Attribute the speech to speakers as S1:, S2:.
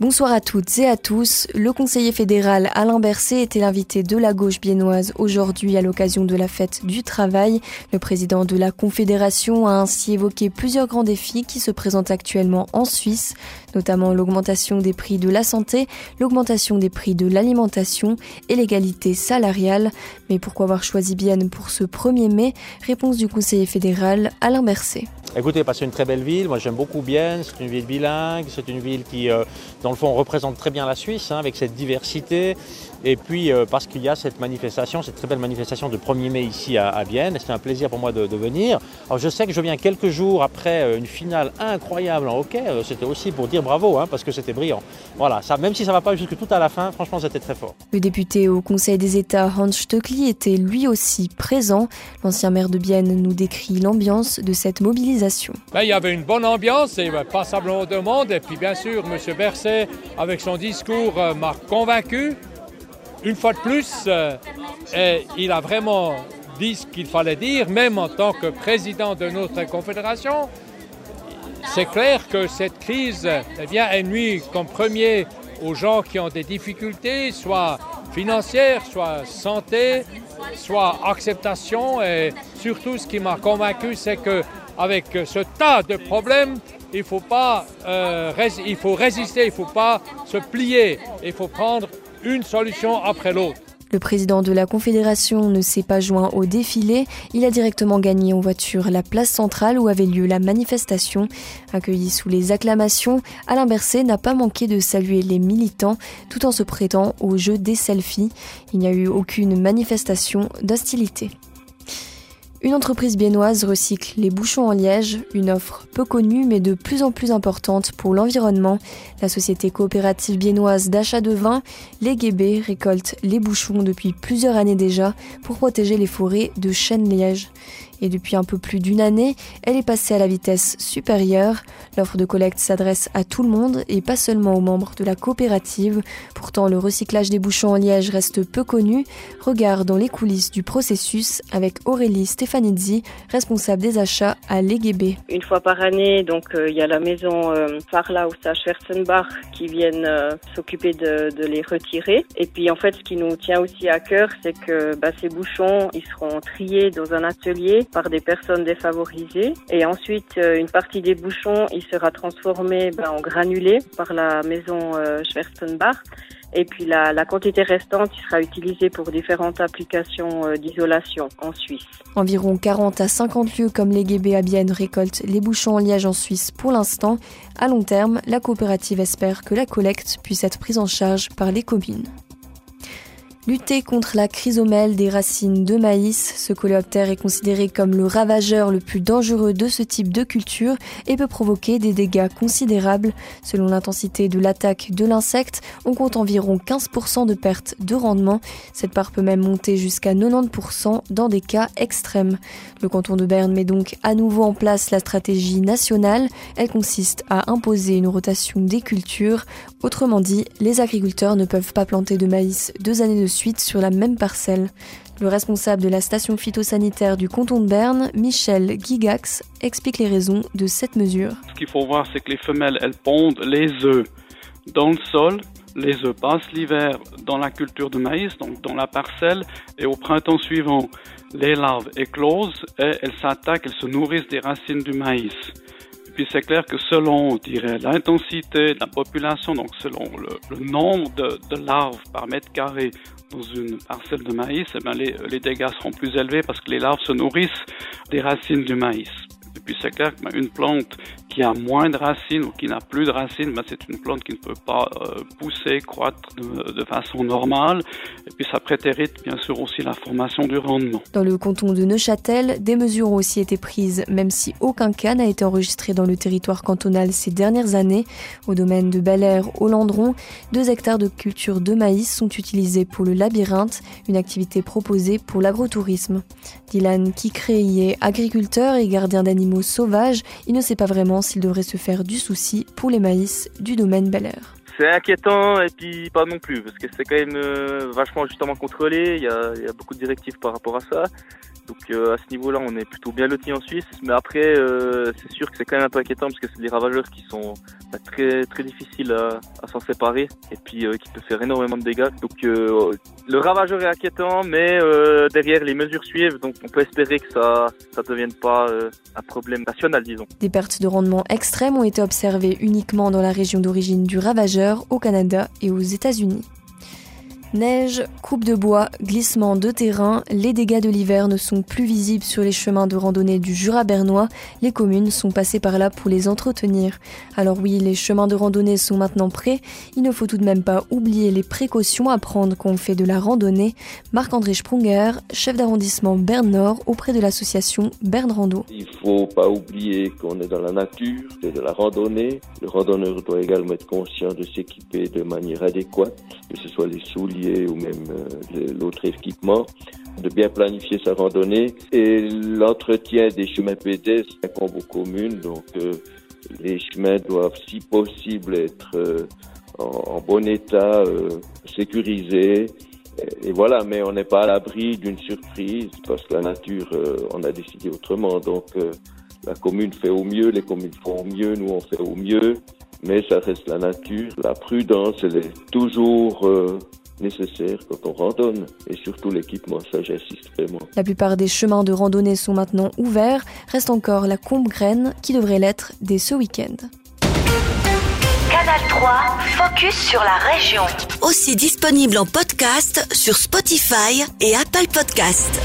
S1: Bonsoir à toutes et à tous. Le conseiller fédéral Alain Berset était l'invité de la gauche biennoise aujourd'hui à l'occasion de la fête du travail. Le président de la Confédération a ainsi évoqué plusieurs grands défis qui se présentent actuellement en Suisse, notamment l'augmentation des prix de la santé, l'augmentation des prix de l'alimentation et l'égalité salariale. Mais pourquoi avoir choisi Bienne pour ce 1er mai? Réponse du conseiller fédéral Alain Berset.
S2: Écoutez, c'est une très belle ville. Moi, j'aime beaucoup Bienne. C'est une ville bilingue. C'est une ville qui, euh, dans le fond, représente très bien la Suisse, hein, avec cette diversité. Et puis, euh, parce qu'il y a cette manifestation, cette très belle manifestation de 1er mai ici à, à Bienne. C'est un plaisir pour moi de, venir. Alors, je sais que je viens quelques jours après euh, une finale incroyable en hockey. C'était aussi pour dire bravo, hein, parce que c'était brillant. Voilà, même si ça ne va pas jusque tout à la fin, franchement, c'était très fort.
S1: Le député au Conseil des États, Hans Stöckli, était lui aussi présent. L'ancien maire de Bienne nous décrit l'ambiance de cette mobilisation.
S3: Il y avait une bonne ambiance, et ben, passablement de monde. Et puis, bien sûr, M. Berset, avec son discours, euh, m'a convaincu. Une fois de plus, euh, et il a vraiment dit ce qu'il fallait dire, même en tant que président de notre confédération. C'est clair que cette crise eh bien, elle nuit comme premier aux gens qui ont des difficultés, soit financières, soit santé, soit acceptation. Et surtout, ce qui m'a convaincu, c'est que avec ce tas de problèmes, il faut pas, euh, il faut résister, il faut pas se plier, il faut prendre une solution après l'autre.
S1: Le président de la Confédération ne s'est pas joint au défilé, il a directement gagné en voiture la place centrale où avait lieu la manifestation. Accueilli sous les acclamations, Alain Berset n'a pas manqué de saluer les militants tout en se prêtant au jeu des selfies. Il n'y a eu aucune manifestation d'hostilité. Une entreprise biennoise recycle les bouchons en liège, une offre peu connue mais de plus en plus importante pour l'environnement. La société coopérative biennoise d'achat de vin, les Guébé, récolte les bouchons depuis plusieurs années déjà pour protéger les forêts de chêne-liège. Et depuis un peu plus d'une année, elle est passée à la vitesse supérieure. L'offre de collecte s'adresse à tout le monde et pas seulement aux membres de la coopérative. Pourtant, le recyclage des bouchons en liège reste peu connu. Regard dans les coulisses du processus avec Aurélie Stefanizzi, responsable des achats à l'EGB.
S4: Une fois par année, donc il euh, y a la maison euh, Farla ou Schwerzenbach qui viennent euh, s'occuper de, de, les retirer. Et puis en fait, ce qui nous tient aussi à cœur, c'est que bah, ces bouchons, ils seront triés dans un atelier par des personnes défavorisées. Et ensuite, euh, une partie des bouchons, il sera transformé ben, en granulés par la maison euh, Schwerstenbach. Et puis la, quantité restante sera utilisée pour différentes applications euh, d'isolation en Suisse.
S1: Environ 40 à 50 lieux comme les Guébé à récoltent les bouchons en liège en Suisse pour l'instant. À long terme, la coopérative espère que la collecte puisse être prise en charge par les communes. Lutter contre la chrysomèle des racines de maïs, ce coléoptère est considéré comme le ravageur le plus dangereux de ce type de culture et peut provoquer des dégâts considérables. Selon l'intensité de l'attaque de l'insecte, on compte environ 15% de perte de rendement. Cette part peut même monter jusqu'à 90% dans des cas extrêmes. Le canton de Berne met donc à nouveau en place la stratégie nationale. Elle consiste à imposer une rotation des cultures. Autrement dit, les agriculteurs ne peuvent pas planter de maïs deux années de suite sur la même parcelle. Le responsable de la station phytosanitaire du canton de Berne, Michel Gigax, explique les raisons de cette mesure.
S5: Ce qu'il faut voir, c'est que les femelles, elles pondent les œufs dans le sol. Les œufs passent l'hiver dans la culture de maïs, donc dans la parcelle, et au printemps suivant, les larves éclosent et elles s'attaquent, elles se nourrissent des racines du maïs puis c'est clair que selon, l'intensité de la population, donc selon le, nombre de, larves par mètre carré dans une parcelle de maïs, eh les, dégâts seront plus élevés parce que les larves se nourrissent des racines du maïs. Puis c'est clair qu'une plante qui a moins de racines ou qui n'a plus de racines, ben c'est une plante qui ne peut pas euh, pousser, croître de, de, façon normale. Et puis ça prétérite bien sûr aussi la formation du rendement.
S1: Dans le canton de Neuchâtel, des mesures ont aussi été prises, même si aucun cas n'a été enregistré dans le territoire cantonal ces dernières années. Au domaine de Bel Air, au Landron, deux hectares de culture de maïs sont utilisés pour le labyrinthe, une activité proposée pour l'agrotourisme. Dylan Kikre est agriculteur et gardien d'animaux sauvages. Il ne sait pas vraiment s'il devrait se faire du souci pour les maïs du domaine Bel Air.
S6: C'est inquiétant et puis pas non plus parce que c'est quand même euh, vachement justement contrôlé. Il y, a, beaucoup de directives par rapport à ça. Donc à ce niveau-là, on est plutôt bien loti en Suisse. Mais après, c'est sûr que c'est quand même un peu inquiétant parce que c'est des ravageurs qui sont bah, très très difficiles à, s'en séparer et puis qui peuvent faire énormément de dégâts. Donc le ravageur est inquiétant, mais derrière les mesures suivent. Donc on peut espérer que ça ça devienne pas un problème national, disons.
S1: Des pertes de rendement extrêmes ont été observées uniquement dans la région d'origine du ravageur, au Canada et aux États-Unis. Neige, coupe de bois, glissement de terrain, les dégâts de l'hiver ne sont plus visibles sur les chemins de randonnée du Jura bernois. Les communes sont passées par là pour les entretenir. Alors oui, les chemins de randonnée sont maintenant prêts. Il ne faut tout de même pas oublier les précautions à prendre quand on fait de la randonnée. Marc-André Sprunger, chef d'arrondissement Berne Nord auprès de l'association Berne Rando.
S7: Il faut pas oublier qu'on est dans la nature, c'est de la randonnée. Le randonneur doit également être conscient de s'équiper de manière adéquate, que ce soit les souliers ou même euh, l'autre équipement, de bien planifier sa randonnée et l'entretien des chemins pédestres incombe aux communes. Donc euh, les chemins doivent, si possible, être euh, en, bon état, sécurisés. Et voilà, mais on n'est pas à l'abri d'une surprise parce que la nature, on a décidé autrement. Donc la commune fait au mieux, les communes font au mieux, nous on fait au mieux mais ça reste la nature. La prudence, elle est toujours nécessaire quand on randonne et surtout l'équipement, ça j'insiste vraiment.
S1: La plupart des chemins de randonnée sont maintenant ouverts, reste encore la Combe-Graine qui devrait l'être dès ce week-end.
S8: Canal 3, focus sur la région. Aussi disponible en podcast sur Spotify et Apple Podcast.